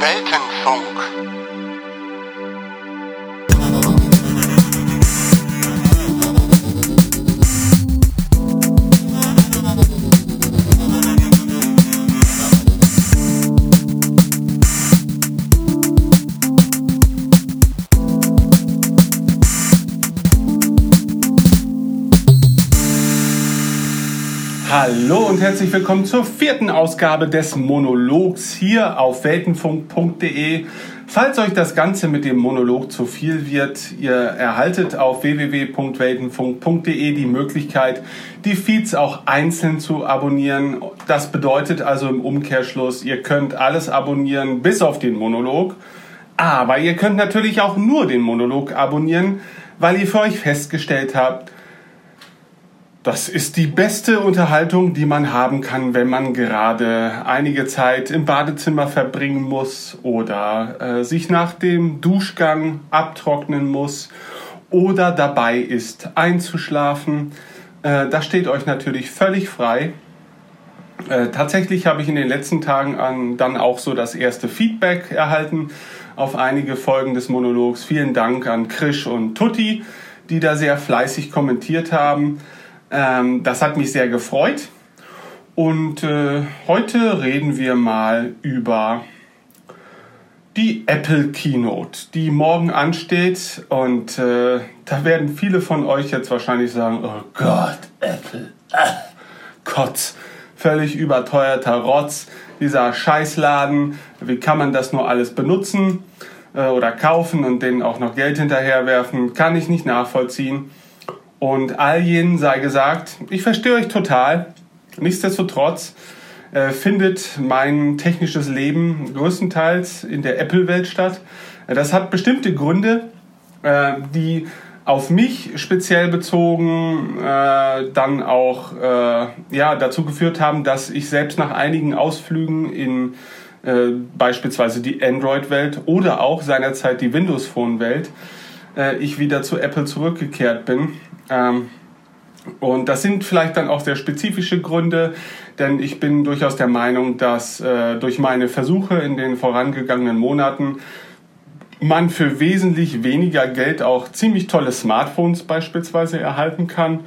Weltenfunk. Hallo und herzlich willkommen zur vierten Ausgabe des Monologs hier auf weltenfunk.de. Falls euch das Ganze mit dem Monolog zu viel wird, ihr erhaltet auf www.weltenfunk.de die Möglichkeit, die Feeds auch einzeln zu abonnieren. Das bedeutet also im Umkehrschluss, ihr könnt alles abonnieren bis auf den Monolog. Aber ihr könnt natürlich auch nur den Monolog abonnieren, weil ihr für euch festgestellt habt, das ist die beste Unterhaltung, die man haben kann, wenn man gerade einige Zeit im Badezimmer verbringen muss oder äh, sich nach dem Duschgang abtrocknen muss oder dabei ist einzuschlafen. Äh, das steht euch natürlich völlig frei. Äh, tatsächlich habe ich in den letzten Tagen an, dann auch so das erste Feedback erhalten auf einige Folgen des Monologs. Vielen Dank an Krisch und Tutti, die da sehr fleißig kommentiert haben. Ähm, das hat mich sehr gefreut. Und äh, heute reden wir mal über die Apple Keynote, die morgen ansteht. Und äh, da werden viele von euch jetzt wahrscheinlich sagen, oh Gott, Apple, ah, Kotz, völlig überteuerter Rotz, dieser Scheißladen, wie kann man das nur alles benutzen äh, oder kaufen und denen auch noch Geld hinterherwerfen, kann ich nicht nachvollziehen. Und all jenen sei gesagt, ich verstehe euch total. Nichtsdestotrotz äh, findet mein technisches Leben größtenteils in der Apple-Welt statt. Äh, das hat bestimmte Gründe, äh, die auf mich speziell bezogen äh, dann auch äh, ja, dazu geführt haben, dass ich selbst nach einigen Ausflügen in äh, beispielsweise die Android-Welt oder auch seinerzeit die Windows Phone-Welt ich wieder zu Apple zurückgekehrt bin ähm, und das sind vielleicht dann auch sehr spezifische Gründe, denn ich bin durchaus der Meinung, dass äh, durch meine Versuche in den vorangegangenen Monaten man für wesentlich weniger Geld auch ziemlich tolle Smartphones beispielsweise erhalten kann.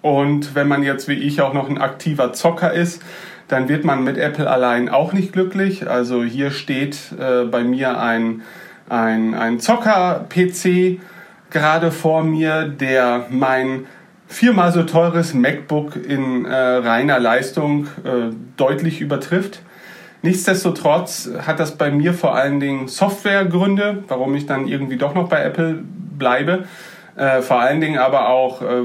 Und wenn man jetzt wie ich auch noch ein aktiver Zocker ist, dann wird man mit Apple allein auch nicht glücklich. Also hier steht äh, bei mir ein, ein, ein Zocker-PC gerade vor mir, der mein viermal so teures MacBook in äh, reiner Leistung äh, deutlich übertrifft. Nichtsdestotrotz hat das bei mir vor allen Dingen Softwaregründe, warum ich dann irgendwie doch noch bei Apple bleibe. Äh, vor allen Dingen aber auch äh,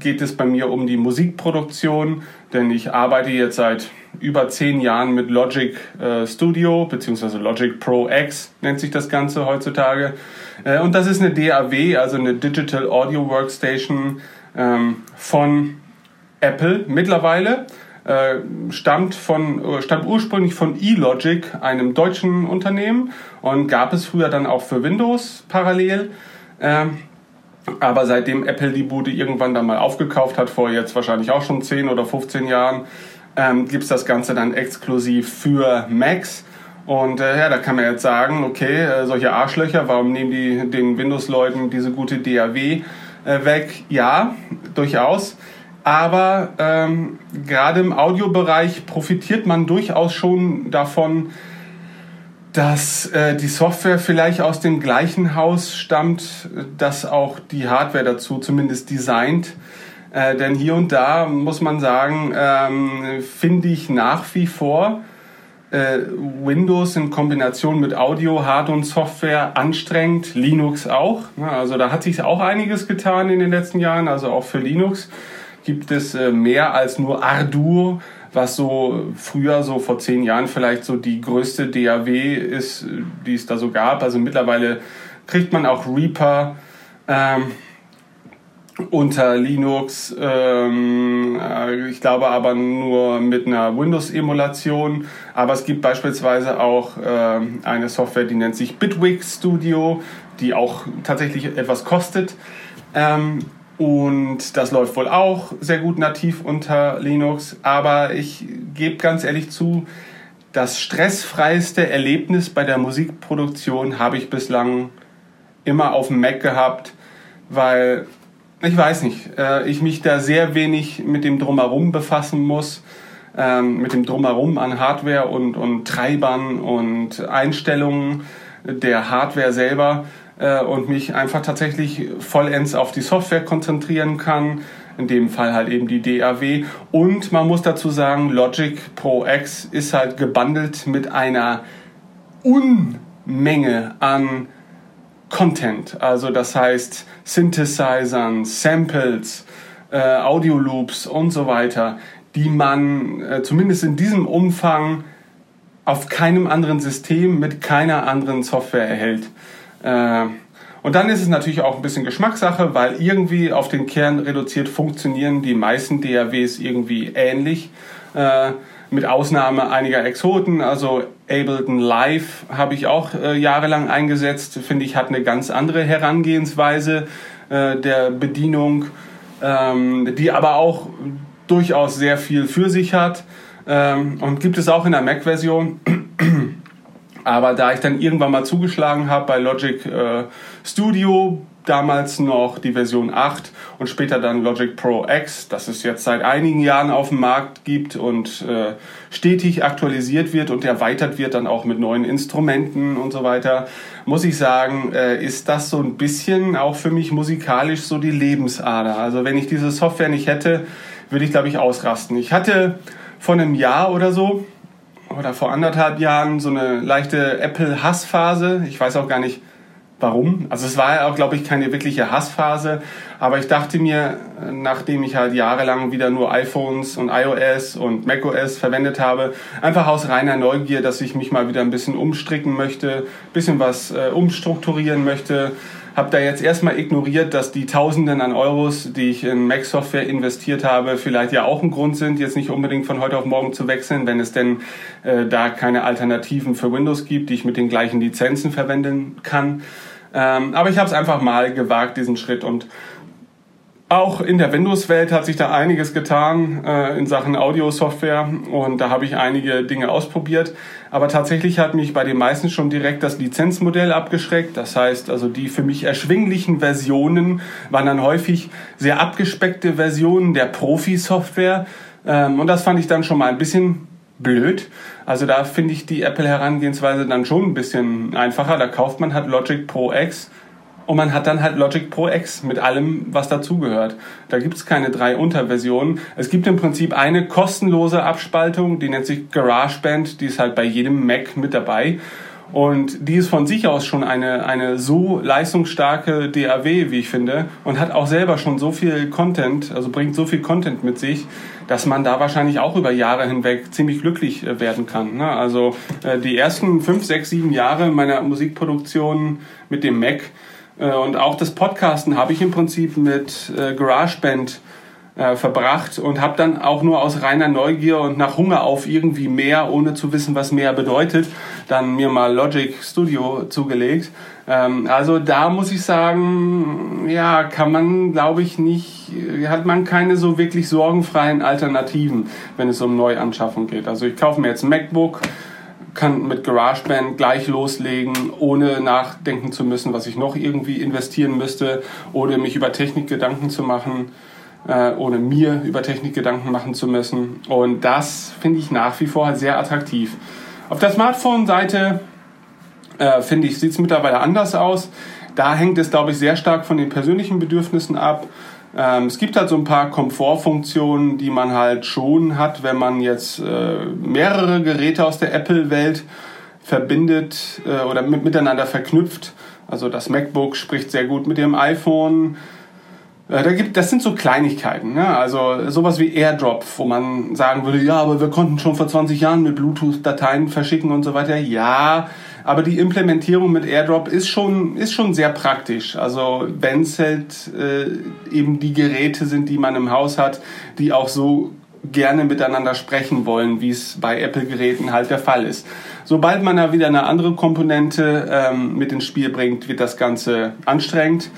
geht es bei mir um die Musikproduktion, denn ich arbeite jetzt seit über zehn Jahren mit Logic äh, Studio beziehungsweise Logic Pro X nennt sich das Ganze heutzutage. Äh, und das ist eine DAW, also eine Digital Audio Workstation ähm, von Apple mittlerweile. Äh, stammt, von, äh, stammt ursprünglich von eLogic, einem deutschen Unternehmen, und gab es früher dann auch für Windows parallel. Ähm, aber seitdem Apple die Bude irgendwann dann mal aufgekauft hat, vor jetzt wahrscheinlich auch schon 10 oder 15 Jahren, ähm, gibt es das Ganze dann exklusiv für Macs. Und äh, ja, da kann man jetzt sagen, okay, äh, solche Arschlöcher, warum nehmen die den Windows-Leuten diese gute DAW äh, weg? Ja, durchaus. Aber ähm, gerade im Audiobereich profitiert man durchaus schon davon, dass äh, die Software vielleicht aus dem gleichen Haus stammt, das auch die Hardware dazu zumindest designt. Äh, denn hier und da muss man sagen, ähm, finde ich nach wie vor äh, Windows in Kombination mit Audio, Hard- und Software anstrengend, Linux auch. Also da hat sich auch einiges getan in den letzten Jahren. Also auch für Linux gibt es äh, mehr als nur Arduino, was so früher, so vor zehn Jahren vielleicht so die größte DAW ist, die es da so gab. Also mittlerweile kriegt man auch Reaper. Ähm, unter Linux, ähm, äh, ich glaube aber nur mit einer Windows-Emulation. Aber es gibt beispielsweise auch äh, eine Software, die nennt sich Bitwig Studio, die auch tatsächlich etwas kostet. Und das läuft wohl auch sehr gut nativ unter Linux. Aber ich gebe ganz ehrlich zu, das stressfreiste Erlebnis bei der Musikproduktion habe ich bislang immer auf dem Mac gehabt, weil ich weiß nicht, äh, ich mich da sehr wenig mit dem Drumherum befassen muss, ähm, mit dem Drumherum an Hardware und, und Treibern und Einstellungen der Hardware selber und mich einfach tatsächlich vollends auf die Software konzentrieren kann. In dem Fall halt eben die DAW. Und man muss dazu sagen, Logic Pro X ist halt gebundelt mit einer Unmenge an Content. Also das heißt Synthesizern, Samples, äh, Audio Loops und so weiter, die man äh, zumindest in diesem Umfang auf keinem anderen System mit keiner anderen Software erhält. Äh, und dann ist es natürlich auch ein bisschen Geschmackssache, weil irgendwie auf den Kern reduziert funktionieren die meisten DAWs irgendwie ähnlich. Äh, mit Ausnahme einiger Exoten, also Ableton Live habe ich auch äh, jahrelang eingesetzt, finde ich, hat eine ganz andere Herangehensweise äh, der Bedienung, ähm, die aber auch durchaus sehr viel für sich hat ähm, und gibt es auch in der Mac-Version. Aber da ich dann irgendwann mal zugeschlagen habe bei Logic äh, Studio, damals noch die Version 8 und später dann Logic Pro X, das es jetzt seit einigen Jahren auf dem Markt gibt und äh, stetig aktualisiert wird und erweitert wird dann auch mit neuen Instrumenten und so weiter, muss ich sagen, äh, ist das so ein bisschen auch für mich musikalisch so die Lebensader. Also wenn ich diese Software nicht hätte, würde ich glaube ich ausrasten. Ich hatte vor einem Jahr oder so oder vor anderthalb Jahren so eine leichte Apple-Hassphase. Ich weiß auch gar nicht, warum. Also es war ja auch, glaube ich, keine wirkliche Hassphase. Aber ich dachte mir, nachdem ich halt jahrelang wieder nur iPhones und iOS und macOS verwendet habe, einfach aus reiner Neugier, dass ich mich mal wieder ein bisschen umstricken möchte, bisschen was äh, umstrukturieren möchte. Habe da jetzt erstmal ignoriert, dass die Tausenden an Euros, die ich in Mac-Software investiert habe, vielleicht ja auch ein Grund sind, jetzt nicht unbedingt von heute auf morgen zu wechseln, wenn es denn äh, da keine Alternativen für Windows gibt, die ich mit den gleichen Lizenzen verwenden kann. Ähm, aber ich habe es einfach mal gewagt, diesen Schritt. Und auch in der Windows-Welt hat sich da einiges getan äh, in Sachen Audio-Software und da habe ich einige Dinge ausprobiert. Aber tatsächlich hat mich bei den meisten schon direkt das Lizenzmodell abgeschreckt. Das heißt, also die für mich erschwinglichen Versionen waren dann häufig sehr abgespeckte Versionen der Profi-Software. Ähm, und das fand ich dann schon mal ein bisschen blöd. Also da finde ich die Apple-Herangehensweise dann schon ein bisschen einfacher. Da kauft man halt Logic Pro X und man hat dann halt Logic Pro X mit allem, was dazugehört. Da gibt es keine drei Unterversionen. Es gibt im Prinzip eine kostenlose Abspaltung, die nennt sich GarageBand, die ist halt bei jedem Mac mit dabei. Und die ist von sich aus schon eine, eine so leistungsstarke DAW, wie ich finde, und hat auch selber schon so viel Content, also bringt so viel Content mit sich, dass man da wahrscheinlich auch über Jahre hinweg ziemlich glücklich äh, werden kann. Ne? Also äh, die ersten fünf, sechs, sieben Jahre meiner Musikproduktion mit dem Mac und auch das Podcasten habe ich im Prinzip mit GarageBand äh, verbracht und habe dann auch nur aus reiner Neugier und nach Hunger auf irgendwie mehr, ohne zu wissen, was mehr bedeutet, dann mir mal Logic Studio zugelegt. Ähm, also da muss ich sagen, ja, kann man, glaube ich, nicht, hat man keine so wirklich sorgenfreien Alternativen, wenn es um Neuanschaffung geht. Also ich kaufe mir jetzt ein MacBook, kann mit GarageBand gleich loslegen, ohne nachdenken zu müssen, was ich noch irgendwie investieren müsste oder mich über Technik Gedanken zu machen äh, ohne mir über Technik Gedanken machen zu müssen. Und das finde ich nach wie vor sehr attraktiv. Auf der Smartphone-Seite äh, finde ich, sieht es mittlerweile anders aus. Da hängt es, glaube ich, sehr stark von den persönlichen Bedürfnissen ab. Ähm, es gibt halt so ein paar Komfortfunktionen, die man halt schon hat, wenn man jetzt äh, mehrere Geräte aus der Apple-Welt verbindet äh, oder mit, miteinander verknüpft. Also das MacBook spricht sehr gut mit dem iPhone. Äh, das sind so Kleinigkeiten, ne? also sowas wie AirDrop, wo man sagen würde, ja, aber wir konnten schon vor 20 Jahren mit Bluetooth-Dateien verschicken und so weiter. Ja, aber die Implementierung mit AirDrop ist schon, ist schon sehr praktisch. Also wenn es halt äh, eben die Geräte sind, die man im Haus hat, die auch so gerne miteinander sprechen wollen, wie es bei Apple-Geräten halt der Fall ist. Sobald man da wieder eine andere Komponente ähm, mit ins Spiel bringt, wird das Ganze anstrengend.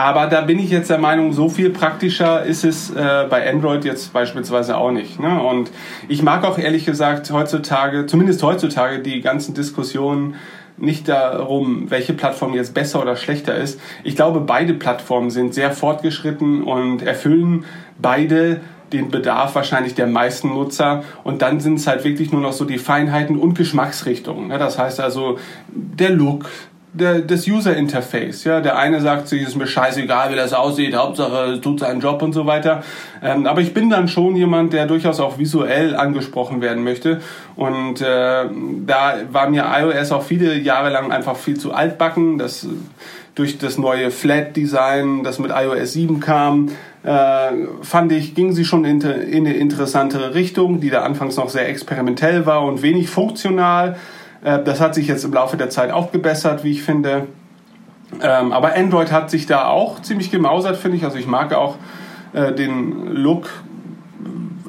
Aber da bin ich jetzt der Meinung, so viel praktischer ist es äh, bei Android jetzt beispielsweise auch nicht. Ne? Und ich mag auch ehrlich gesagt heutzutage, zumindest heutzutage, die ganzen Diskussionen nicht darum, welche Plattform jetzt besser oder schlechter ist. Ich glaube, beide Plattformen sind sehr fortgeschritten und erfüllen beide den Bedarf wahrscheinlich der meisten Nutzer. Und dann sind es halt wirklich nur noch so die Feinheiten und Geschmacksrichtungen. Das heißt also der Look, der, das User Interface. Ja, der eine sagt sich, ist mir scheißegal, wie das aussieht, Hauptsache tut seinen Job und so weiter. Ähm, aber ich bin dann schon jemand, der durchaus auch visuell angesprochen werden möchte. Und äh, da war mir iOS auch viele Jahre lang einfach viel zu altbacken. Das durch das neue Flat Design, das mit iOS 7 kam, äh, fand ich, ging sie schon in, in eine interessantere Richtung, die da anfangs noch sehr experimentell war und wenig funktional. Äh, das hat sich jetzt im Laufe der Zeit auch gebessert, wie ich finde. Ähm, aber Android hat sich da auch ziemlich gemausert, finde ich. Also ich mag auch äh, den Look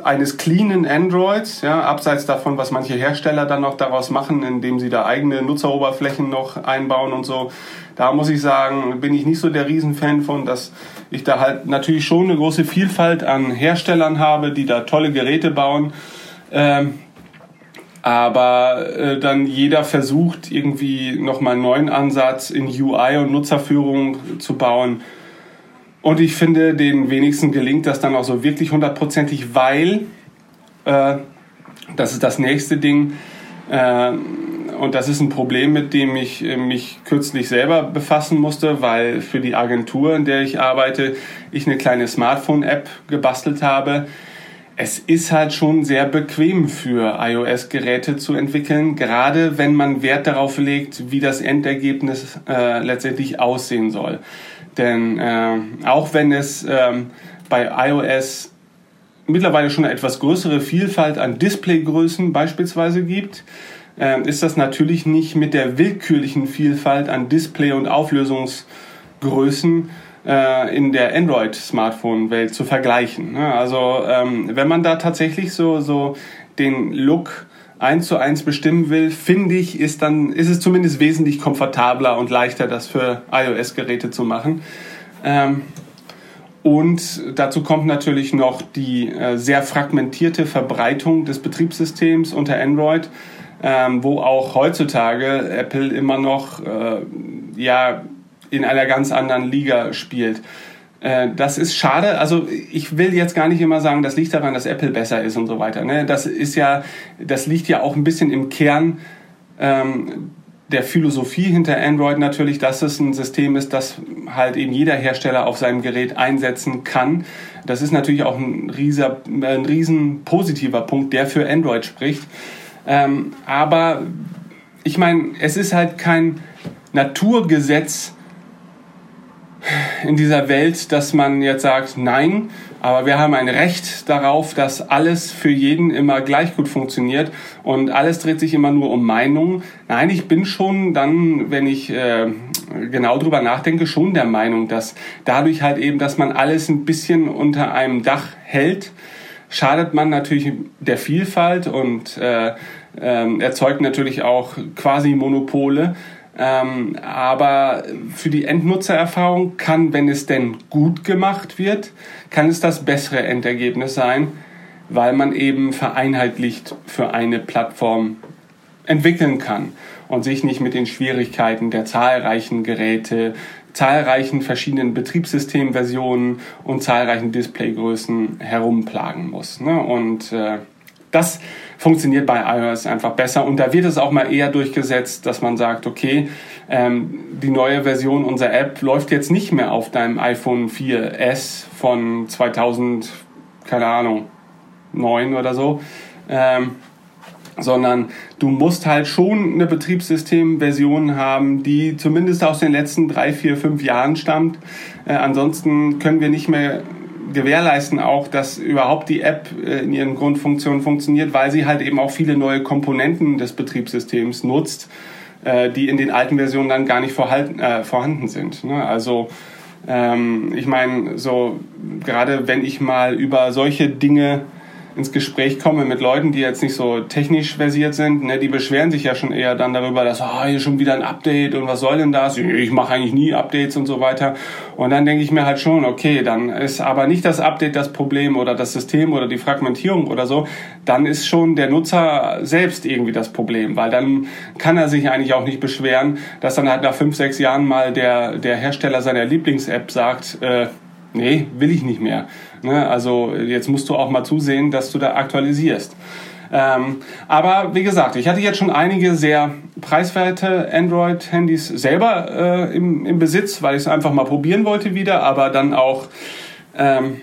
eines cleanen Androids, ja, abseits davon, was manche Hersteller dann noch daraus machen, indem sie da eigene Nutzeroberflächen noch einbauen und so. Da muss ich sagen, bin ich nicht so der Riesenfan von, dass ich da halt natürlich schon eine große Vielfalt an Herstellern habe, die da tolle Geräte bauen. Ähm, aber äh, dann jeder versucht irgendwie nochmal einen neuen Ansatz in UI und Nutzerführung zu bauen. Und ich finde, den wenigsten gelingt das dann auch so wirklich hundertprozentig, weil, äh, das ist das nächste Ding, äh, und das ist ein Problem, mit dem ich äh, mich kürzlich selber befassen musste, weil für die Agentur, in der ich arbeite, ich eine kleine Smartphone-App gebastelt habe, es ist halt schon sehr bequem für iOS-Geräte zu entwickeln, gerade wenn man Wert darauf legt, wie das Endergebnis äh, letztendlich aussehen soll. Denn äh, auch wenn es ähm, bei iOS mittlerweile schon eine etwas größere Vielfalt an Displaygrößen beispielsweise gibt, äh, ist das natürlich nicht mit der willkürlichen Vielfalt an Display- und Auflösungsgrößen äh, in der Android-Smartphone-Welt zu vergleichen. Ne? Also ähm, wenn man da tatsächlich so, so den Look eins zu eins bestimmen will, finde ich, ist dann ist es zumindest wesentlich komfortabler und leichter, das für iOS-Geräte zu machen. Ähm, und dazu kommt natürlich noch die äh, sehr fragmentierte Verbreitung des Betriebssystems unter Android, ähm, wo auch heutzutage Apple immer noch äh, ja in einer ganz anderen Liga spielt. Äh, das ist schade. Also ich will jetzt gar nicht immer sagen, das liegt daran, dass Apple besser ist und so weiter. Ne? Das ist ja, das liegt ja auch ein bisschen im Kern ähm, der Philosophie hinter Android natürlich, dass es ein System ist, das halt eben jeder Hersteller auf seinem Gerät einsetzen kann. Das ist natürlich auch ein, rieser, ein riesen positiver Punkt, der für Android spricht. Ähm, aber ich meine, es ist halt kein Naturgesetz, in dieser Welt, dass man jetzt sagt, nein, aber wir haben ein Recht darauf, dass alles für jeden immer gleich gut funktioniert und alles dreht sich immer nur um Meinung. Nein, ich bin schon dann, wenn ich äh, genau drüber nachdenke, schon der Meinung, dass dadurch halt eben, dass man alles ein bisschen unter einem Dach hält, schadet man natürlich der Vielfalt und äh, äh, erzeugt natürlich auch quasi Monopole. Ähm, aber für die Endnutzererfahrung kann, wenn es denn gut gemacht wird, kann es das bessere Endergebnis sein, weil man eben vereinheitlicht für eine Plattform entwickeln kann und sich nicht mit den Schwierigkeiten der zahlreichen Geräte, zahlreichen verschiedenen Betriebssystemversionen und zahlreichen Displaygrößen herumplagen muss. Ne? Und äh, das funktioniert bei iOS einfach besser. Und da wird es auch mal eher durchgesetzt, dass man sagt, okay, ähm, die neue Version unserer App läuft jetzt nicht mehr auf deinem iPhone 4S von 2000, keine Ahnung, 9 oder so. Ähm, sondern du musst halt schon eine Betriebssystemversion haben, die zumindest aus den letzten drei, vier, fünf Jahren stammt. Äh, ansonsten können wir nicht mehr gewährleisten auch, dass überhaupt die App äh, in ihren Grundfunktionen funktioniert, weil sie halt eben auch viele neue Komponenten des Betriebssystems nutzt, äh, die in den alten Versionen dann gar nicht äh, vorhanden sind. Ne? Also ähm, ich meine, so gerade wenn ich mal über solche Dinge ins Gespräch komme mit Leuten, die jetzt nicht so technisch versiert sind, ne, die beschweren sich ja schon eher dann darüber, dass oh, hier schon wieder ein Update und was soll denn das? Ich mache eigentlich nie Updates und so weiter. Und dann denke ich mir halt schon, okay, dann ist aber nicht das Update das Problem oder das System oder die Fragmentierung oder so, dann ist schon der Nutzer selbst irgendwie das Problem, weil dann kann er sich eigentlich auch nicht beschweren, dass dann halt nach fünf, sechs Jahren mal der, der Hersteller seiner Lieblings-App sagt, äh, nee, will ich nicht mehr. Ne? Also jetzt musst du auch mal zusehen, dass du da aktualisierst. Ähm, aber wie gesagt, ich hatte jetzt schon einige sehr preiswerte Android-Handys selber äh, im, im Besitz, weil ich es einfach mal probieren wollte wieder, aber dann auch ähm,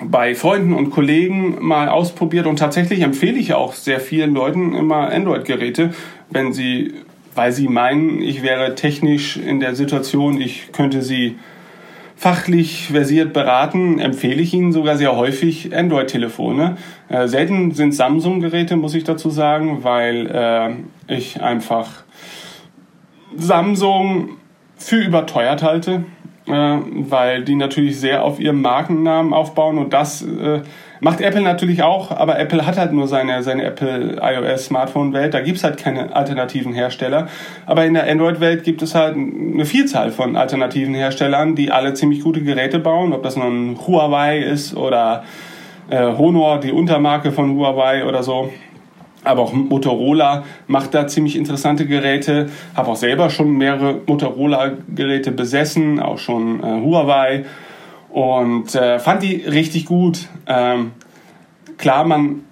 bei Freunden und Kollegen mal ausprobiert und tatsächlich empfehle ich auch sehr vielen Leuten immer Android-Geräte, wenn sie, weil sie meinen, ich wäre technisch in der Situation, ich könnte sie fachlich versiert beraten, empfehle ich Ihnen sogar sehr häufig Android-Telefone. Äh, selten sind Samsung-Geräte, muss ich dazu sagen, weil äh, ich einfach Samsung für überteuert halte, äh, weil die natürlich sehr auf ihrem Markennamen aufbauen und das äh, Macht Apple natürlich auch, aber Apple hat halt nur seine, seine Apple iOS Smartphone Welt. Da gibt's halt keine alternativen Hersteller. Aber in der Android Welt gibt es halt eine Vielzahl von alternativen Herstellern, die alle ziemlich gute Geräte bauen. Ob das nun Huawei ist oder äh, Honor, die Untermarke von Huawei oder so. Aber auch Motorola macht da ziemlich interessante Geräte. Habe auch selber schon mehrere Motorola-Geräte besessen, auch schon äh, Huawei und äh, fand die richtig gut. Ähm, klar, man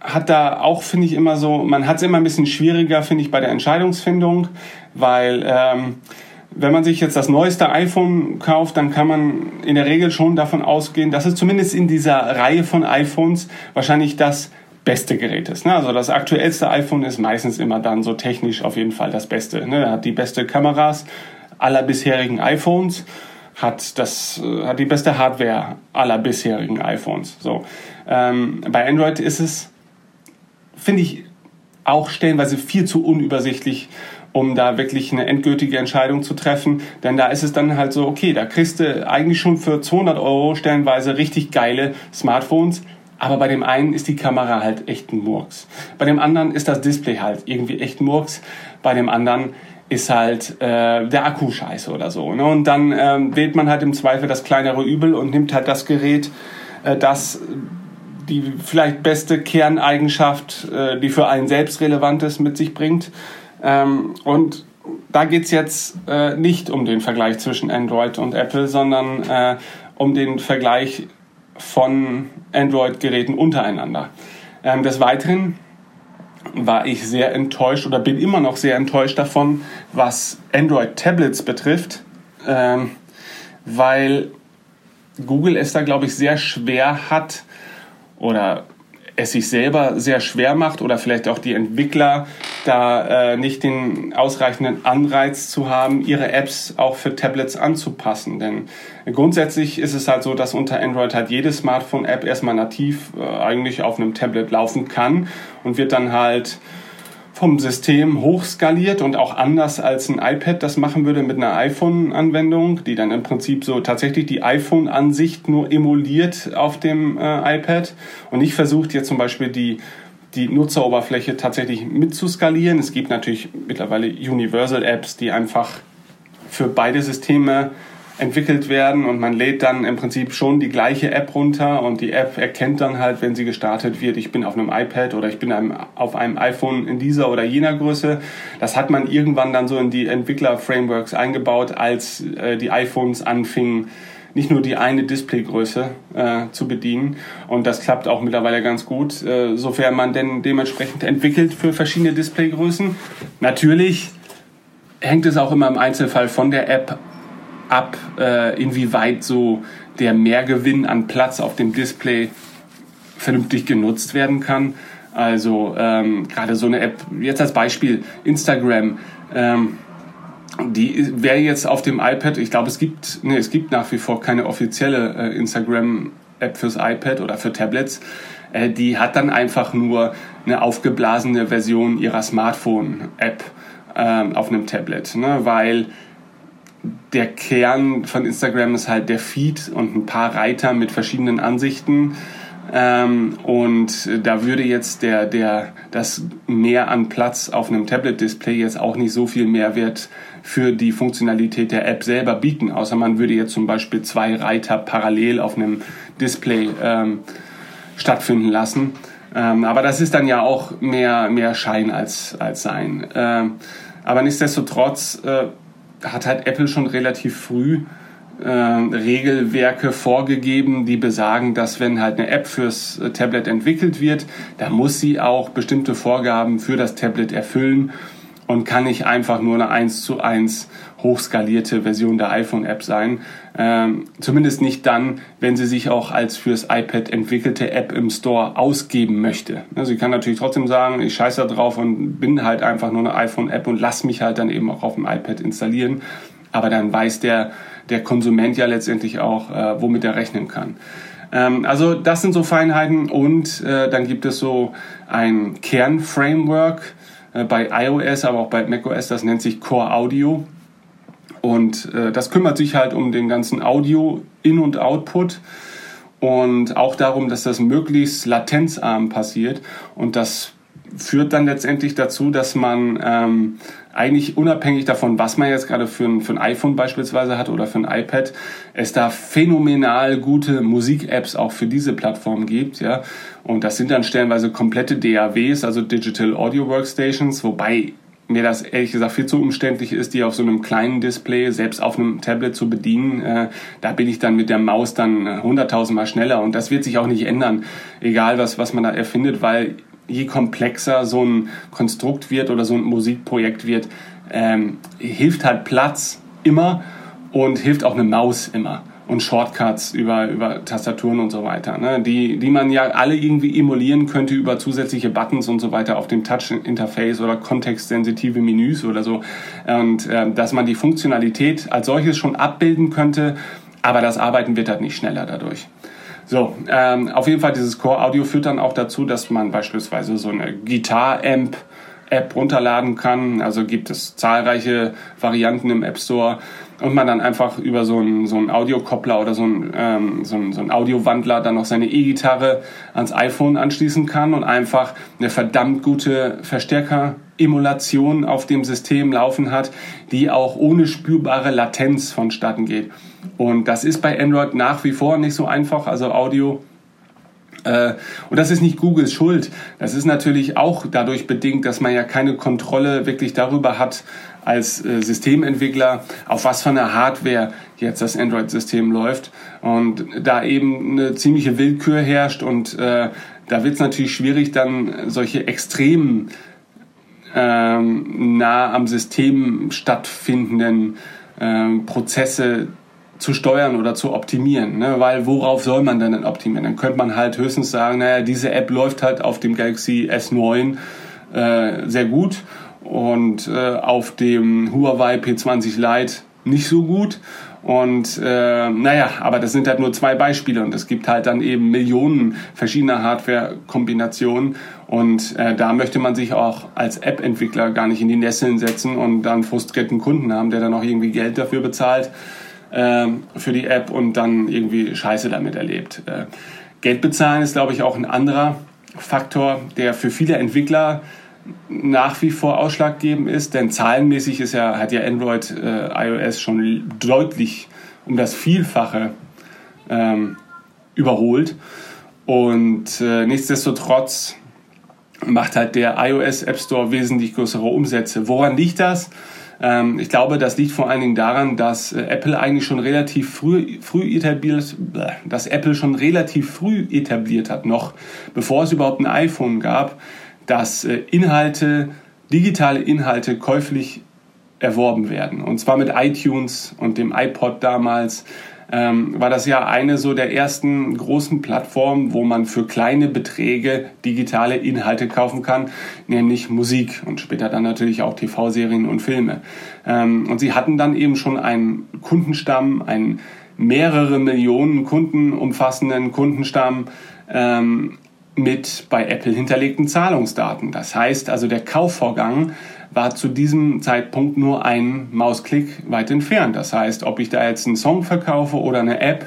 hat da auch, finde ich, immer so, man hat es immer ein bisschen schwieriger, finde ich, bei der Entscheidungsfindung, weil ähm, wenn man sich jetzt das neueste iPhone kauft, dann kann man in der Regel schon davon ausgehen, dass es zumindest in dieser Reihe von iPhones wahrscheinlich das beste Gerät ist. Ne? Also das aktuellste iPhone ist meistens immer dann so technisch auf jeden Fall das Beste. Ne? Hat die beste Kameras aller bisherigen iPhones hat, das, äh, hat die beste Hardware aller bisherigen iPhones. So. Ähm, bei Android ist es, finde ich, auch stellenweise viel zu unübersichtlich, um da wirklich eine endgültige Entscheidung zu treffen. Denn da ist es dann halt so, okay, da kriegst du eigentlich schon für 200 Euro stellenweise richtig geile Smartphones. Aber bei dem einen ist die Kamera halt echt ein Murks. Bei dem anderen ist das Display halt irgendwie echt Murks. Bei dem anderen ist halt äh, der Akku scheiße oder so. Ne? Und dann ähm, wählt man halt im Zweifel das kleinere Übel und nimmt halt das Gerät, äh, das die vielleicht beste Kerneigenschaft, äh, die für einen selbst relevant ist, mit sich bringt. Ähm, und da geht's jetzt äh, nicht um den Vergleich zwischen Android und Apple, sondern äh, um den Vergleich von Android-Geräten untereinander. Ähm, des Weiteren war ich sehr enttäuscht oder bin immer noch sehr enttäuscht davon, was Android-Tablets betrifft, ähm, weil Google es da, glaube ich, sehr schwer hat oder es sich selber sehr schwer macht oder vielleicht auch die Entwickler da äh, nicht den ausreichenden Anreiz zu haben, ihre Apps auch für Tablets anzupassen. Denn grundsätzlich ist es halt so, dass unter Android halt jede Smartphone-App erstmal nativ äh, eigentlich auf einem Tablet laufen kann und wird dann halt vom System hochskaliert und auch anders als ein iPad das machen würde mit einer iPhone-Anwendung, die dann im Prinzip so tatsächlich die iPhone-Ansicht nur emuliert auf dem äh, iPad und nicht versucht jetzt zum Beispiel die die Nutzeroberfläche tatsächlich mitzuskalieren. Es gibt natürlich mittlerweile Universal Apps, die einfach für beide Systeme entwickelt werden und man lädt dann im Prinzip schon die gleiche App runter und die App erkennt dann halt, wenn sie gestartet wird, ich bin auf einem iPad oder ich bin auf einem iPhone in dieser oder jener Größe. Das hat man irgendwann dann so in die Entwickler-Frameworks eingebaut, als äh, die iPhones anfingen, nicht nur die eine Displaygröße äh, zu bedienen. Und das klappt auch mittlerweile ganz gut, äh, sofern man denn dementsprechend entwickelt für verschiedene Displaygrößen. Natürlich hängt es auch immer im Einzelfall von der App ab, äh, inwieweit so der Mehrgewinn an Platz auf dem Display vernünftig genutzt werden kann. Also ähm, gerade so eine App, jetzt als Beispiel Instagram, ähm, die wäre jetzt auf dem iPad, ich glaube es gibt, nee, es gibt nach wie vor keine offizielle äh, Instagram-App fürs iPad oder für Tablets. Äh, die hat dann einfach nur eine aufgeblasene Version ihrer Smartphone-App ähm, auf einem Tablet, ne? weil der Kern von Instagram ist halt der Feed und ein paar Reiter mit verschiedenen Ansichten. Ähm, und da würde jetzt der, der, das mehr an Platz auf einem Tablet-Display jetzt auch nicht so viel Mehrwert für die Funktionalität der App selber bieten, außer man würde jetzt zum Beispiel zwei Reiter parallel auf einem Display ähm, stattfinden lassen. Ähm, aber das ist dann ja auch mehr, mehr Schein als, als Sein. Ähm, aber nichtsdestotrotz äh, hat halt Apple schon relativ früh äh, Regelwerke vorgegeben, die besagen, dass wenn halt eine App fürs äh, Tablet entwickelt wird, dann muss sie auch bestimmte Vorgaben für das Tablet erfüllen und kann nicht einfach nur eine 1 zu 1 hochskalierte Version der iPhone-App sein. Ähm, zumindest nicht dann, wenn sie sich auch als fürs iPad entwickelte App im Store ausgeben möchte. Also sie kann natürlich trotzdem sagen, ich scheiße da drauf und bin halt einfach nur eine iPhone-App und lass mich halt dann eben auch auf dem iPad installieren. Aber dann weiß der, der Konsument ja letztendlich auch, äh, womit er rechnen kann. Ähm, also das sind so Feinheiten und äh, dann gibt es so ein Kernframework äh, bei iOS, aber auch bei macOS, das nennt sich Core Audio. Und äh, das kümmert sich halt um den ganzen Audio-In- und Output und auch darum, dass das möglichst latenzarm passiert. Und das führt dann letztendlich dazu, dass man ähm, eigentlich unabhängig davon, was man jetzt gerade für ein, für ein iPhone beispielsweise hat oder für ein iPad, es da phänomenal gute Musik-Apps auch für diese Plattform gibt, ja. Und das sind dann stellenweise komplette DAWs, also Digital Audio Workstations, wobei mir das ehrlich gesagt viel zu umständlich ist, die auf so einem kleinen Display, selbst auf einem Tablet zu bedienen. Äh, da bin ich dann mit der Maus dann hunderttausendmal schneller und das wird sich auch nicht ändern, egal was, was man da erfindet, weil je komplexer so ein Konstrukt wird oder so ein Musikprojekt wird, ähm, hilft halt Platz immer und hilft auch eine Maus immer und Shortcuts über, über Tastaturen und so weiter, ne? die, die man ja alle irgendwie emulieren könnte über zusätzliche Buttons und so weiter auf dem Touch-Interface oder kontextsensitive Menüs oder so. Und äh, dass man die Funktionalität als solches schon abbilden könnte, aber das Arbeiten wird halt nicht schneller dadurch. So, ähm, auf jeden Fall dieses Core Audio führt dann auch dazu, dass man beispielsweise so eine Gitar-Amp App runterladen kann. Also gibt es zahlreiche Varianten im App Store und man dann einfach über so einen, so einen Audiokoppler oder so einen, ähm, so, einen, so einen Audiowandler dann noch seine E-Gitarre ans iPhone anschließen kann und einfach eine verdammt gute Verstärker-Emulation auf dem System laufen hat, die auch ohne spürbare Latenz vonstatten geht. Und das ist bei Android nach wie vor nicht so einfach. Also Audio äh, und das ist nicht Googles Schuld. Das ist natürlich auch dadurch bedingt, dass man ja keine Kontrolle wirklich darüber hat als äh, Systementwickler, auf was für eine Hardware jetzt das Android-System läuft. Und da eben eine ziemliche Willkür herrscht und äh, da wird es natürlich schwierig, dann solche extremen ähm, nah am System stattfindenden ähm, Prozesse zu steuern oder zu optimieren. Ne? Weil worauf soll man denn optimieren? Dann könnte man halt höchstens sagen, naja, diese App läuft halt auf dem Galaxy S9 äh, sehr gut und äh, auf dem Huawei P20 Lite nicht so gut. Und äh, naja, aber das sind halt nur zwei Beispiele und es gibt halt dann eben Millionen verschiedener Hardware-Kombinationen und äh, da möchte man sich auch als App-Entwickler gar nicht in die Nesseln setzen und dann frustrierten Kunden haben, der dann auch irgendwie Geld dafür bezahlt ähm, für die App und dann irgendwie Scheiße damit erlebt. Äh, Geld bezahlen ist, glaube ich, auch ein anderer Faktor, der für viele Entwickler nach wie vor ausschlaggebend ist, denn zahlenmäßig ist ja, hat ja Android äh, iOS schon deutlich um das Vielfache ähm, überholt. Und äh, nichtsdestotrotz macht halt der iOS App Store wesentlich größere Umsätze. Woran liegt das? Ähm, ich glaube, das liegt vor allen Dingen daran, dass äh, Apple eigentlich schon relativ früh, früh etabliert, dass Apple schon relativ früh etabliert hat, noch bevor es überhaupt ein iPhone gab, dass äh, Inhalte, digitale Inhalte käuflich erworben werden. Und zwar mit iTunes und dem iPod damals ähm, war das ja eine so der ersten großen Plattformen, wo man für kleine Beträge digitale Inhalte kaufen kann, nämlich Musik und später dann natürlich auch TV-Serien und Filme. Ähm, und sie hatten dann eben schon einen Kundenstamm, einen mehrere Millionen Kunden umfassenden Kundenstamm, ähm, mit bei Apple hinterlegten Zahlungsdaten. Das heißt also, der Kaufvorgang war zu diesem Zeitpunkt nur ein Mausklick weit entfernt. Das heißt, ob ich da jetzt einen Song verkaufe oder eine App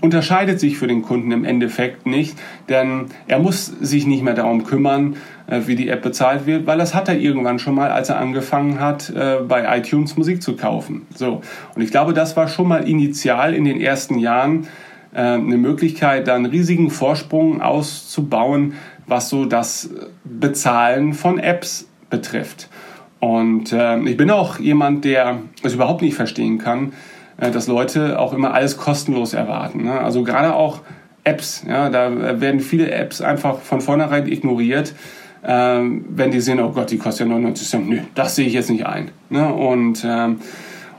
unterscheidet sich für den Kunden im Endeffekt nicht, denn er muss sich nicht mehr darum kümmern, äh, wie die App bezahlt wird, weil das hat er irgendwann schon mal, als er angefangen hat, äh, bei iTunes Musik zu kaufen. So. Und ich glaube, das war schon mal initial in den ersten Jahren eine Möglichkeit, da einen riesigen Vorsprung auszubauen, was so das Bezahlen von Apps betrifft. Und äh, ich bin auch jemand, der es überhaupt nicht verstehen kann, äh, dass Leute auch immer alles kostenlos erwarten. Ne? Also gerade auch Apps, ja, da werden viele Apps einfach von vornherein ignoriert, ähm, wenn die sehen, oh Gott, die kostet ja 99 Cent. Nö, das sehe ich jetzt nicht ein. Ne? Und ähm,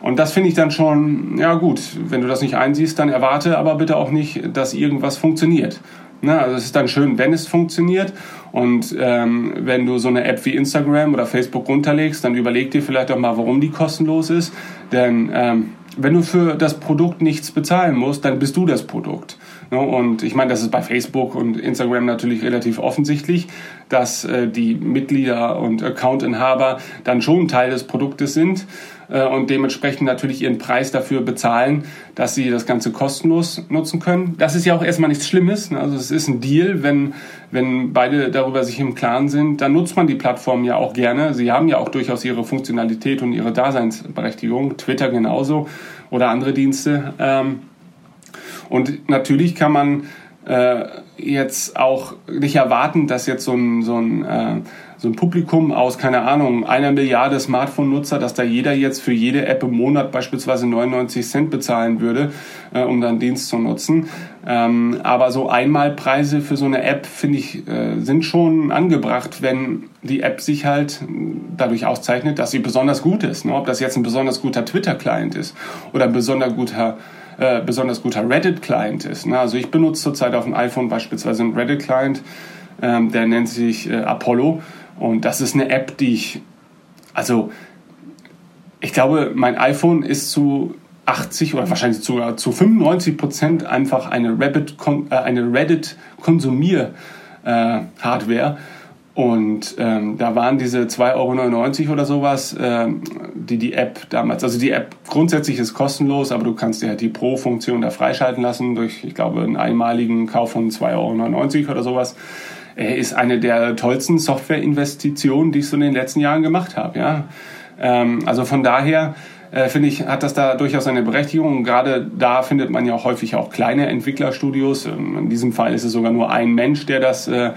und das finde ich dann schon, ja gut, wenn du das nicht einsiehst, dann erwarte aber bitte auch nicht, dass irgendwas funktioniert. Ne? Also es ist dann schön, wenn es funktioniert. Und ähm, wenn du so eine App wie Instagram oder Facebook runterlegst, dann überleg dir vielleicht auch mal, warum die kostenlos ist. Denn ähm, wenn du für das Produkt nichts bezahlen musst, dann bist du das Produkt. Ne? Und ich meine, das ist bei Facebook und Instagram natürlich relativ offensichtlich, dass äh, die Mitglieder und Accountinhaber dann schon Teil des Produktes sind äh, und dementsprechend natürlich ihren Preis dafür bezahlen, dass sie das Ganze kostenlos nutzen können. Das ist ja auch erstmal nichts Schlimmes. Ne? Also es ist ein Deal, wenn, wenn beide darüber sich im Klaren sind, dann nutzt man die Plattform ja auch gerne. Sie haben ja auch durchaus ihre Funktionalität und ihre Daseinsberechtigung. Twitter genauso oder andere Dienste. Ähm, und natürlich kann man äh, jetzt auch nicht erwarten, dass jetzt so ein, so ein äh, so ein Publikum aus, keine Ahnung, einer Milliarde Smartphone-Nutzer, dass da jeder jetzt für jede App im Monat beispielsweise 99 Cent bezahlen würde, äh, um dann Dienst zu nutzen. Ähm, aber so Einmalpreise für so eine App, finde ich, äh, sind schon angebracht, wenn die App sich halt dadurch auszeichnet, dass sie besonders gut ist. Ne? Ob das jetzt ein besonders guter Twitter-Client ist oder ein besonders guter äh, besonders guter Reddit-Client ist. Ne? Also ich benutze zurzeit auf dem iPhone beispielsweise einen Reddit-Client, ähm, der nennt sich äh, Apollo und das ist eine App, die ich, also ich glaube, mein iPhone ist zu 80 oder wahrscheinlich sogar zu 95 Prozent einfach eine Reddit, äh, eine Reddit Konsumier äh, Hardware. Und ähm, da waren diese 2,99 Euro oder sowas, äh, die die App damals, also die App grundsätzlich ist kostenlos, aber du kannst dir halt die Pro-Funktion da freischalten lassen durch, ich glaube, einen einmaligen Kauf von 2,99 Euro oder sowas ist eine der tollsten Softwareinvestitionen, die ich so in den letzten Jahren gemacht habe. Ja? Ähm, also von daher äh, finde ich, hat das da durchaus eine Berechtigung. Gerade da findet man ja auch häufig auch kleine Entwicklerstudios. Ähm, in diesem Fall ist es sogar nur ein Mensch, der das äh,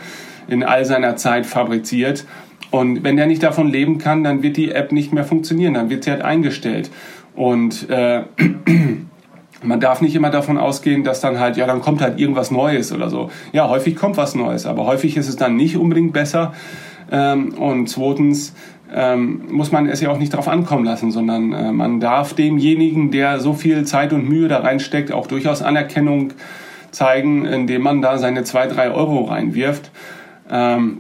in all seiner Zeit fabriziert. Und wenn der nicht davon leben kann, dann wird die App nicht mehr funktionieren, dann wird sie halt eingestellt. Und äh, man darf nicht immer davon ausgehen, dass dann halt, ja, dann kommt halt irgendwas Neues oder so. Ja, häufig kommt was Neues, aber häufig ist es dann nicht unbedingt besser. Ähm, und zweitens ähm, muss man es ja auch nicht darauf ankommen lassen, sondern äh, man darf demjenigen, der so viel Zeit und Mühe da reinsteckt, auch durchaus Anerkennung zeigen, indem man da seine zwei, drei Euro reinwirft. Ähm,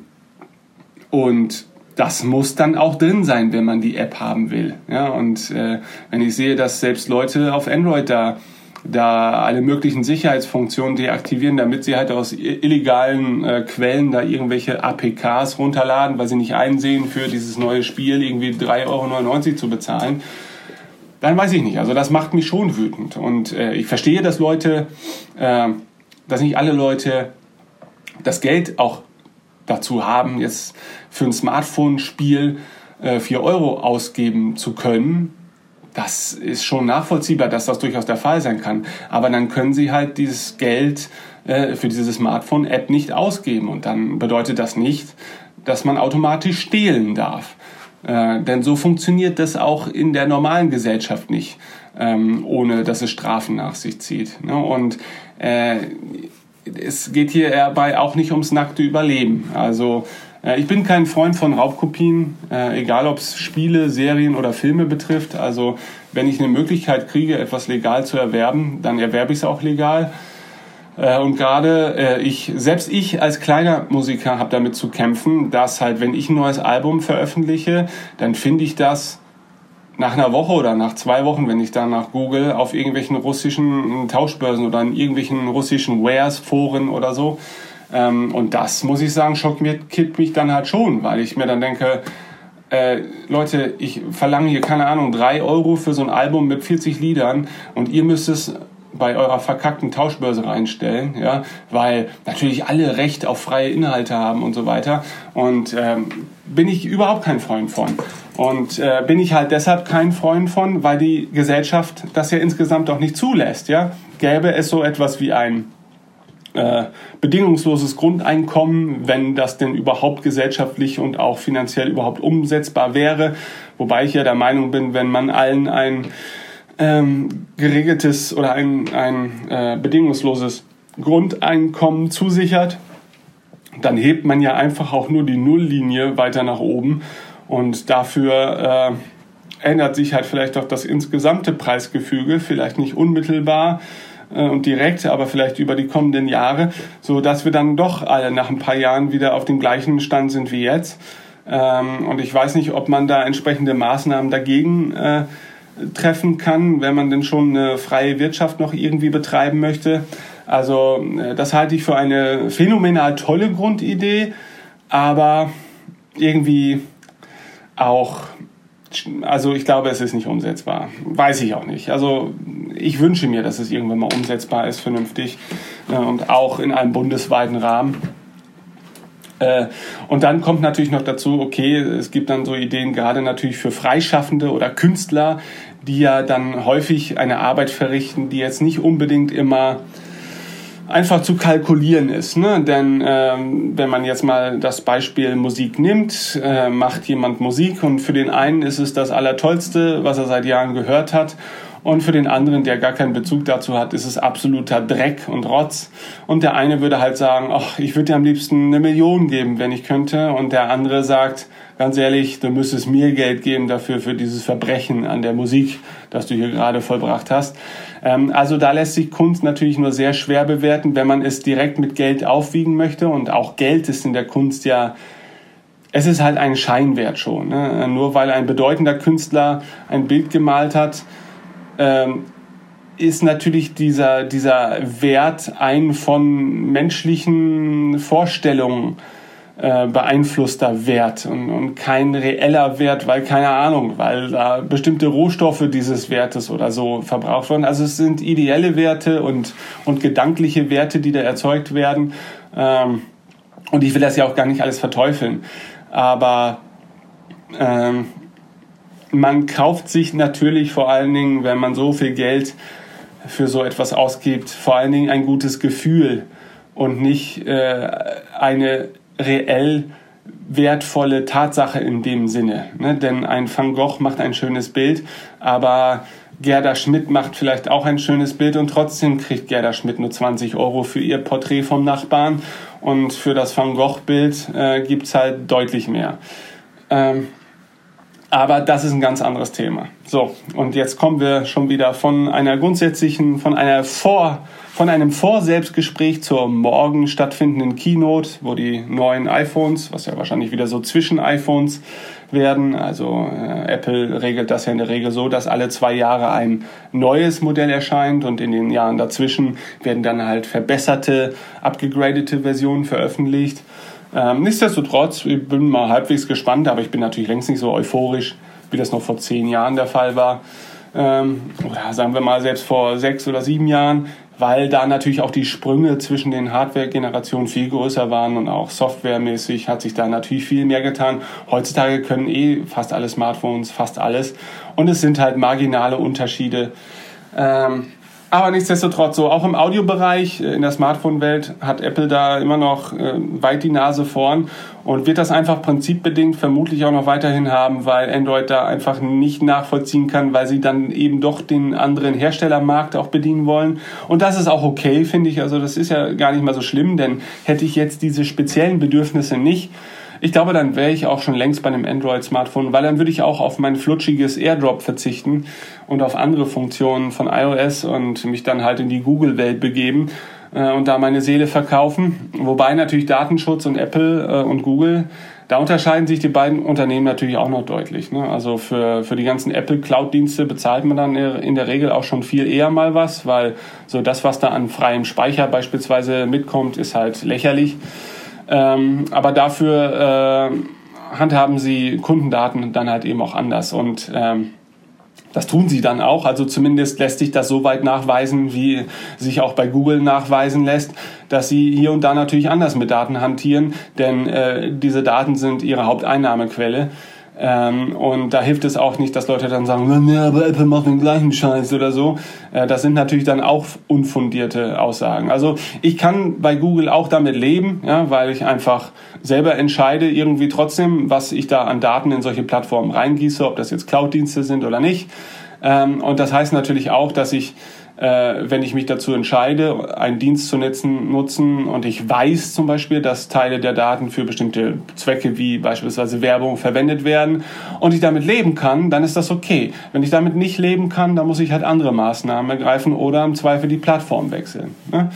und das muss dann auch drin sein, wenn man die App haben will. Ja, und äh, wenn ich sehe, dass selbst Leute auf Android da da alle möglichen Sicherheitsfunktionen deaktivieren, damit sie halt aus illegalen äh, Quellen da irgendwelche APKs runterladen, weil sie nicht einsehen, für dieses neue Spiel irgendwie 3,99 Euro zu bezahlen. Dann weiß ich nicht. Also das macht mich schon wütend. Und äh, ich verstehe, dass Leute, äh, dass nicht alle Leute das Geld auch dazu haben, jetzt für ein Smartphone-Spiel äh, 4 Euro ausgeben zu können das ist schon nachvollziehbar, dass das durchaus der Fall sein kann. Aber dann können sie halt dieses Geld äh, für diese Smartphone-App nicht ausgeben. Und dann bedeutet das nicht, dass man automatisch stehlen darf. Äh, denn so funktioniert das auch in der normalen Gesellschaft nicht, ähm, ohne dass es Strafen nach sich zieht. Ne? Und äh, es geht hier dabei auch nicht ums nackte Überleben. Also ich bin kein Freund von Raubkopien, äh, egal ob es Spiele, Serien oder Filme betrifft. Also wenn ich eine Möglichkeit kriege, etwas legal zu erwerben, dann erwerbe ich es auch legal. Äh, und gerade ich, selbst ich als kleiner Musiker habe damit zu kämpfen, dass halt, wenn ich ein neues Album veröffentliche, dann finde ich das nach einer Woche oder nach zwei Wochen, wenn ich dann nach Google auf irgendwelchen russischen Tauschbörsen oder in irgendwelchen russischen Wares, Foren oder so, ähm, und das, muss ich sagen, schockiert mich dann halt schon, weil ich mir dann denke, äh, Leute, ich verlange hier, keine Ahnung, drei Euro für so ein Album mit 40 Liedern und ihr müsst es bei eurer verkackten Tauschbörse reinstellen, ja, weil natürlich alle Recht auf freie Inhalte haben und so weiter. Und ähm, bin ich überhaupt kein Freund von. Und äh, bin ich halt deshalb kein Freund von, weil die Gesellschaft das ja insgesamt auch nicht zulässt. Ja? Gäbe es so etwas wie ein äh, bedingungsloses Grundeinkommen, wenn das denn überhaupt gesellschaftlich und auch finanziell überhaupt umsetzbar wäre. Wobei ich ja der Meinung bin, wenn man allen ein ähm, geregeltes oder ein, ein äh, bedingungsloses Grundeinkommen zusichert, dann hebt man ja einfach auch nur die Nulllinie weiter nach oben und dafür äh, ändert sich halt vielleicht auch das insgesamte Preisgefüge, vielleicht nicht unmittelbar und direkt, aber vielleicht über die kommenden Jahre, so dass wir dann doch alle nach ein paar Jahren wieder auf dem gleichen Stand sind wie jetzt. Ähm, und ich weiß nicht, ob man da entsprechende Maßnahmen dagegen äh, treffen kann, wenn man denn schon eine freie Wirtschaft noch irgendwie betreiben möchte. Also äh, das halte ich für eine phänomenal tolle Grundidee, aber irgendwie auch, also ich glaube, es ist nicht umsetzbar. Weiß ich auch nicht. Also ich wünsche mir, dass es irgendwann mal umsetzbar ist, vernünftig äh, und auch in einem bundesweiten Rahmen. Äh, und dann kommt natürlich noch dazu, okay, es gibt dann so Ideen gerade natürlich für Freischaffende oder Künstler, die ja dann häufig eine Arbeit verrichten, die jetzt nicht unbedingt immer einfach zu kalkulieren ist. Ne? Denn ähm, wenn man jetzt mal das Beispiel Musik nimmt, äh, macht jemand Musik und für den einen ist es das Allertollste, was er seit Jahren gehört hat. Und für den anderen, der gar keinen Bezug dazu hat, ist es absoluter Dreck und Rotz. Und der eine würde halt sagen, ach, ich würde dir am liebsten eine Million geben, wenn ich könnte. Und der andere sagt, ganz ehrlich, du müsstest mir Geld geben dafür, für dieses Verbrechen an der Musik, das du hier gerade vollbracht hast. Ähm, also da lässt sich Kunst natürlich nur sehr schwer bewerten, wenn man es direkt mit Geld aufwiegen möchte. Und auch Geld ist in der Kunst ja es ist halt ein Scheinwert schon. Ne? Nur weil ein bedeutender Künstler ein Bild gemalt hat, ähm, ist natürlich dieser, dieser Wert ein von menschlichen Vorstellungen äh, beeinflusster Wert und, und kein reeller Wert, weil keine Ahnung, weil da bestimmte Rohstoffe dieses Wertes oder so verbraucht werden. Also es sind ideelle Werte und, und gedankliche Werte, die da erzeugt werden. Ähm, und ich will das ja auch gar nicht alles verteufeln. Aber ähm, man kauft sich natürlich vor allen Dingen, wenn man so viel Geld für so etwas ausgibt, vor allen Dingen ein gutes Gefühl und nicht äh, eine reell wertvolle Tatsache in dem Sinne. Ne? Denn ein Van Gogh macht ein schönes Bild, aber Gerda Schmidt macht vielleicht auch ein schönes Bild und trotzdem kriegt Gerda Schmidt nur 20 Euro für ihr Porträt vom Nachbarn und für das Van Gogh-Bild äh, gibt es halt deutlich mehr. Ähm, aber das ist ein ganz anderes Thema. So, und jetzt kommen wir schon wieder von einer grundsätzlichen, von einer Vor, von einem Vorselbstgespräch zur morgen stattfindenden Keynote, wo die neuen iPhones, was ja wahrscheinlich wieder so zwischen iPhones werden, also äh, Apple regelt das ja in der Regel so, dass alle zwei Jahre ein neues Modell erscheint und in den Jahren dazwischen werden dann halt verbesserte, abgegradete Versionen veröffentlicht. Ähm, nichtsdestotrotz, ich bin mal halbwegs gespannt, aber ich bin natürlich längst nicht so euphorisch, wie das noch vor zehn Jahren der Fall war. Ähm, oder sagen wir mal selbst vor sechs oder sieben Jahren, weil da natürlich auch die Sprünge zwischen den Hardware-Generationen viel größer waren und auch softwaremäßig hat sich da natürlich viel mehr getan. Heutzutage können eh fast alle Smartphones, fast alles. Und es sind halt marginale Unterschiede. Ähm, aber nichtsdestotrotz so, auch im Audiobereich, äh, in der Smartphone-Welt hat Apple da immer noch äh, weit die Nase vorn und wird das einfach prinzipbedingt vermutlich auch noch weiterhin haben, weil Android da einfach nicht nachvollziehen kann, weil sie dann eben doch den anderen Herstellermarkt auch bedienen wollen. Und das ist auch okay, finde ich. Also das ist ja gar nicht mal so schlimm, denn hätte ich jetzt diese speziellen Bedürfnisse nicht, ich glaube, dann wäre ich auch schon längst bei einem Android-Smartphone, weil dann würde ich auch auf mein flutschiges AirDrop verzichten und auf andere Funktionen von iOS und mich dann halt in die Google-Welt begeben äh, und da meine Seele verkaufen. Wobei natürlich Datenschutz und Apple äh, und Google, da unterscheiden sich die beiden Unternehmen natürlich auch noch deutlich. Ne? Also für, für die ganzen Apple Cloud-Dienste bezahlt man dann in der Regel auch schon viel eher mal was, weil so das, was da an freiem Speicher beispielsweise mitkommt, ist halt lächerlich. Ähm, aber dafür äh, handhaben sie Kundendaten dann halt eben auch anders. Und ähm, Das tun sie dann auch, also zumindest lässt sich das so weit nachweisen, wie sich auch bei Google nachweisen lässt, dass sie hier und da natürlich anders mit Daten hantieren, denn äh, diese Daten sind ihre Haupteinnahmequelle. Ähm, und da hilft es auch nicht, dass Leute dann sagen, ja, aber Apple macht den gleichen Scheiß oder so. Äh, das sind natürlich dann auch unfundierte Aussagen. Also ich kann bei Google auch damit leben, ja, weil ich einfach selber entscheide irgendwie trotzdem, was ich da an Daten in solche Plattformen reingieße, ob das jetzt Cloud-Dienste sind oder nicht. Ähm, und das heißt natürlich auch, dass ich wenn ich mich dazu entscheide, einen Dienst zu nutzen, nutzen und ich weiß zum Beispiel, dass Teile der Daten für bestimmte Zwecke wie beispielsweise Werbung verwendet werden und ich damit leben kann, dann ist das okay. Wenn ich damit nicht leben kann, dann muss ich halt andere Maßnahmen ergreifen oder im Zweifel die Plattform wechseln. Ne?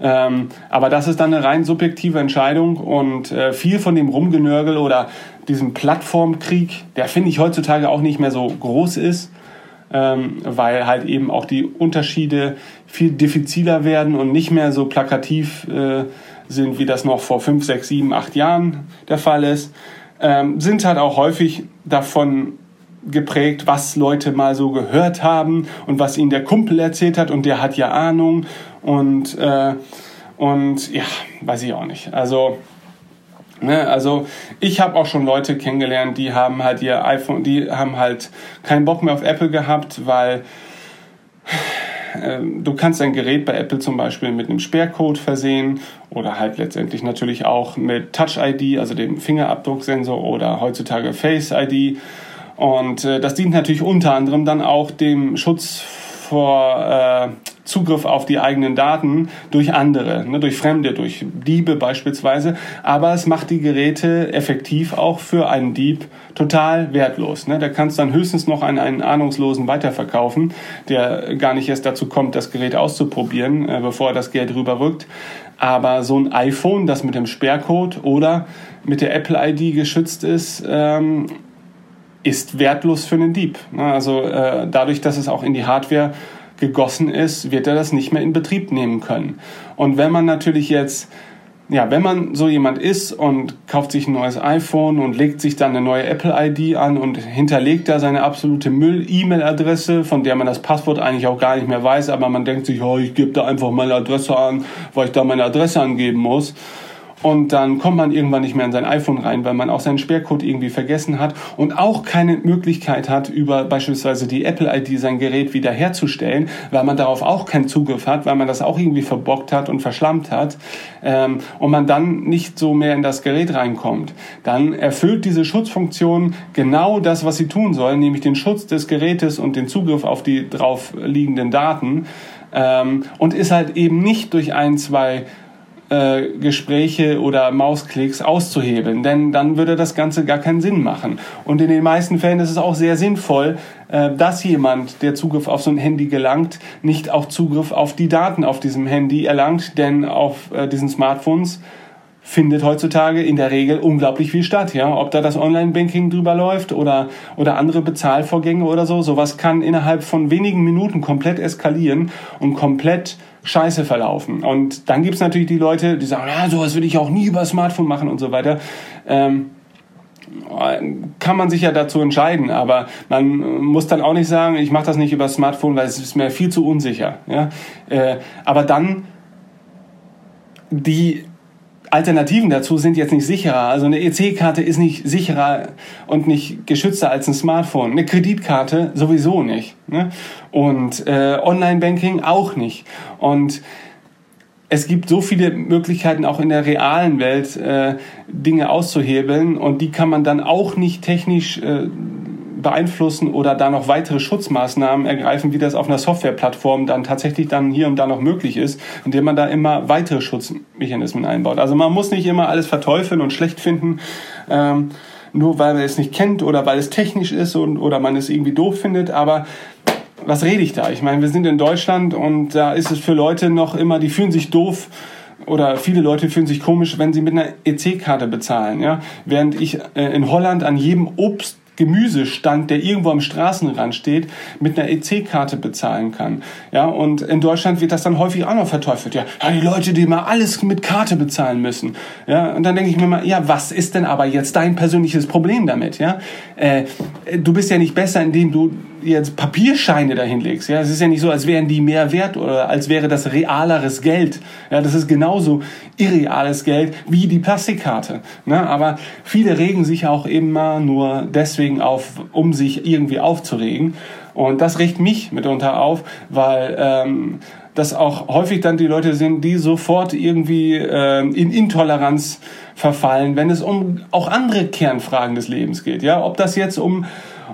Ähm, aber das ist dann eine rein subjektive Entscheidung und äh, viel von dem Rumgenörgel oder diesem Plattformkrieg, der finde ich heutzutage auch nicht mehr so groß ist ähm, weil halt eben auch die Unterschiede viel diffiziler werden und nicht mehr so plakativ äh, sind, wie das noch vor fünf, sechs, sieben, acht Jahren der Fall ist, ähm, sind halt auch häufig davon geprägt, was Leute mal so gehört haben und was ihnen der Kumpel erzählt hat und der hat ja Ahnung und äh, und ja, weiß ich auch nicht. Also Ne, also ich habe auch schon Leute kennengelernt, die haben halt ihr iPhone, die haben halt keinen Bock mehr auf Apple gehabt, weil äh, du kannst dein Gerät bei Apple zum Beispiel mit einem Sperrcode versehen oder halt letztendlich natürlich auch mit Touch ID, also dem Fingerabdrucksensor oder heutzutage Face ID. Und äh, das dient natürlich unter anderem dann auch dem Schutz vor äh, Zugriff auf die eigenen Daten durch andere, ne, durch Fremde, durch Diebe beispielsweise. Aber es macht die Geräte effektiv auch für einen Dieb total wertlos. Ne? Da kannst du dann höchstens noch an einen Ahnungslosen weiterverkaufen, der gar nicht erst dazu kommt, das Gerät auszuprobieren, äh, bevor er das Geld rüberrückt. Aber so ein iPhone, das mit dem Sperrcode oder mit der Apple ID geschützt ist, ähm, ist wertlos für einen Dieb. Ne? Also äh, dadurch, dass es auch in die Hardware gegossen ist, wird er das nicht mehr in Betrieb nehmen können. Und wenn man natürlich jetzt, ja, wenn man so jemand ist und kauft sich ein neues iPhone und legt sich dann eine neue Apple ID an und hinterlegt da seine absolute Müll-E-Mail-Adresse, von der man das Passwort eigentlich auch gar nicht mehr weiß, aber man denkt sich, oh, ich gebe da einfach meine Adresse an, weil ich da meine Adresse angeben muss und dann kommt man irgendwann nicht mehr in sein iPhone rein, weil man auch seinen Sperrcode irgendwie vergessen hat und auch keine Möglichkeit hat, über beispielsweise die Apple ID sein Gerät wiederherzustellen, weil man darauf auch keinen Zugriff hat, weil man das auch irgendwie verbockt hat und verschlammt hat ähm, und man dann nicht so mehr in das Gerät reinkommt. Dann erfüllt diese Schutzfunktion genau das, was sie tun soll, nämlich den Schutz des Gerätes und den Zugriff auf die drauf liegenden Daten ähm, und ist halt eben nicht durch ein, zwei äh, Gespräche oder Mausklicks auszuhebeln, denn dann würde das Ganze gar keinen Sinn machen. Und in den meisten Fällen ist es auch sehr sinnvoll, äh, dass jemand, der Zugriff auf so ein Handy gelangt, nicht auch Zugriff auf die Daten auf diesem Handy erlangt, denn auf äh, diesen Smartphones findet heutzutage in der Regel unglaublich viel statt, ja. Ob da das Online-Banking drüber läuft oder, oder andere Bezahlvorgänge oder so, sowas kann innerhalb von wenigen Minuten komplett eskalieren und komplett scheiße verlaufen. Und dann gibt's natürlich die Leute, die sagen, ja, sowas würde ich auch nie über Smartphone machen und so weiter. Ähm, kann man sich ja dazu entscheiden, aber man muss dann auch nicht sagen, ich mache das nicht über Smartphone, weil es ist mir viel zu unsicher. Ja? Äh, aber dann die Alternativen dazu sind jetzt nicht sicherer. Also eine EC-Karte ist nicht sicherer und nicht geschützter als ein Smartphone. Eine Kreditkarte sowieso nicht. Ne? Und äh, Online-Banking auch nicht. Und es gibt so viele Möglichkeiten auch in der realen Welt äh, Dinge auszuhebeln und die kann man dann auch nicht technisch äh, beeinflussen oder da noch weitere Schutzmaßnahmen ergreifen, wie das auf einer Softwareplattform dann tatsächlich dann hier und da noch möglich ist, indem man da immer weitere Schutzmechanismen einbaut. Also man muss nicht immer alles verteufeln und schlecht finden. Ähm, nur weil man es nicht kennt oder weil es technisch ist und, oder man es irgendwie doof findet, aber was rede ich da? Ich meine, wir sind in Deutschland und da ist es für Leute noch immer, die fühlen sich doof, oder viele Leute fühlen sich komisch, wenn sie mit einer EC-Karte bezahlen. Ja? Während ich äh, in Holland an jedem Obst Gemüsestand, der irgendwo am Straßenrand steht, mit einer EC-Karte bezahlen kann. Ja, und in Deutschland wird das dann häufig auch noch verteufelt. Ja, die Leute, die immer alles mit Karte bezahlen müssen. Ja, und dann denke ich mir mal, ja, was ist denn aber jetzt dein persönliches Problem damit? Ja, äh, du bist ja nicht besser, indem du jetzt Papierscheine dahin legst. Ja, es ist ja nicht so, als wären die mehr wert oder als wäre das realeres Geld. Ja, das ist genauso irreales Geld wie die Plastikkarte. Ne? Aber viele regen sich auch immer nur deswegen auf, um sich irgendwie aufzuregen. Und das regt mich mitunter auf, weil ähm, das auch häufig dann die Leute sind, die sofort irgendwie äh, in Intoleranz verfallen, wenn es um auch andere Kernfragen des Lebens geht. Ja, ob das jetzt um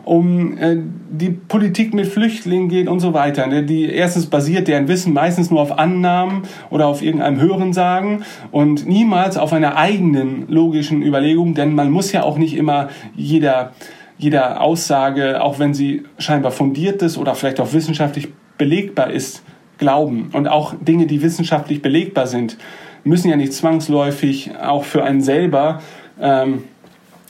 um äh, die Politik mit Flüchtlingen geht und so weiter. Ne? Die erstens basiert deren Wissen meistens nur auf Annahmen oder auf irgendeinem Hörensagen und niemals auf einer eigenen logischen Überlegung, denn man muss ja auch nicht immer jeder jeder Aussage, auch wenn sie scheinbar fundiert ist oder vielleicht auch wissenschaftlich belegbar ist, glauben. Und auch Dinge, die wissenschaftlich belegbar sind, müssen ja nicht zwangsläufig auch für einen selber ähm,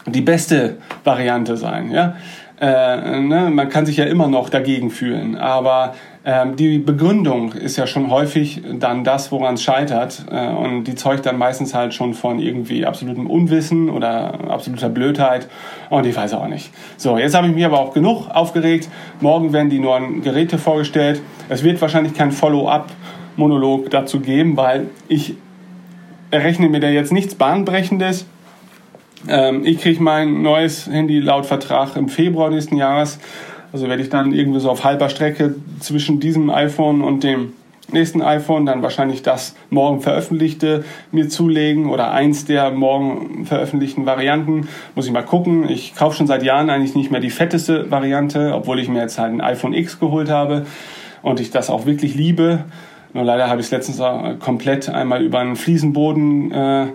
die beste Variante sein. Ja? Äh, ne, man kann sich ja immer noch dagegen fühlen, aber ähm, die Begründung ist ja schon häufig dann das, woran es scheitert äh, und die zeugt dann meistens halt schon von irgendwie absolutem Unwissen oder absoluter Blödheit und ich weiß auch nicht. So, jetzt habe ich mich aber auch genug aufgeregt. Morgen werden die neuen Geräte vorgestellt. Es wird wahrscheinlich kein Follow-up-Monolog dazu geben, weil ich errechne mir da jetzt nichts Bahnbrechendes ähm, ich kriege mein neues Handy laut Vertrag im Februar nächsten Jahres. Also werde ich dann irgendwie so auf halber Strecke zwischen diesem iPhone und dem nächsten iPhone dann wahrscheinlich das morgen veröffentlichte mir zulegen oder eins der morgen veröffentlichten Varianten. Muss ich mal gucken. Ich kaufe schon seit Jahren eigentlich nicht mehr die fetteste Variante, obwohl ich mir jetzt halt ein iPhone X geholt habe und ich das auch wirklich liebe. Nur leider habe ich es letztens komplett einmal über einen Fliesenboden äh,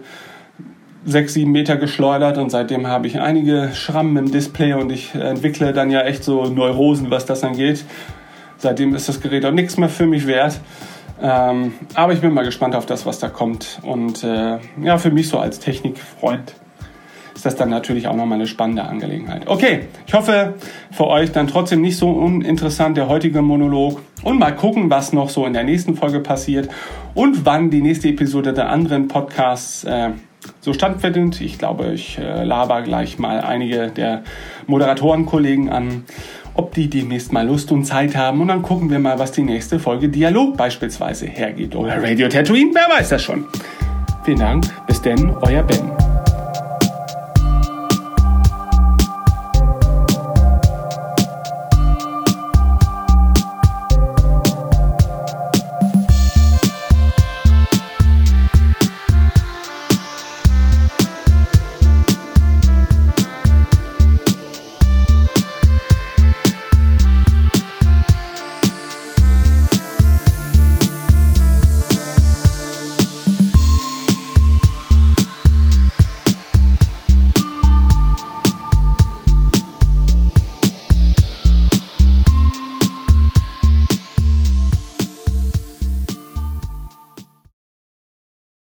sechs, sieben Meter geschleudert und seitdem habe ich einige Schrammen im Display und ich entwickle dann ja echt so Neurosen, was das angeht. Seitdem ist das Gerät auch nichts mehr für mich wert. Ähm, aber ich bin mal gespannt auf das, was da kommt. Und äh, ja, für mich so als Technikfreund ist das dann natürlich auch nochmal eine spannende Angelegenheit. Okay, ich hoffe für euch dann trotzdem nicht so uninteressant der heutige Monolog. Und mal gucken, was noch so in der nächsten Folge passiert und wann die nächste Episode der anderen Podcasts äh, so standfindend. Ich glaube, ich äh, laber gleich mal einige der Moderatorenkollegen an, ob die demnächst mal Lust und Zeit haben. Und dann gucken wir mal, was die nächste Folge Dialog beispielsweise hergeht. Oder Radio Tatooine, wer weiß das schon. Vielen Dank. Bis denn, euer Ben.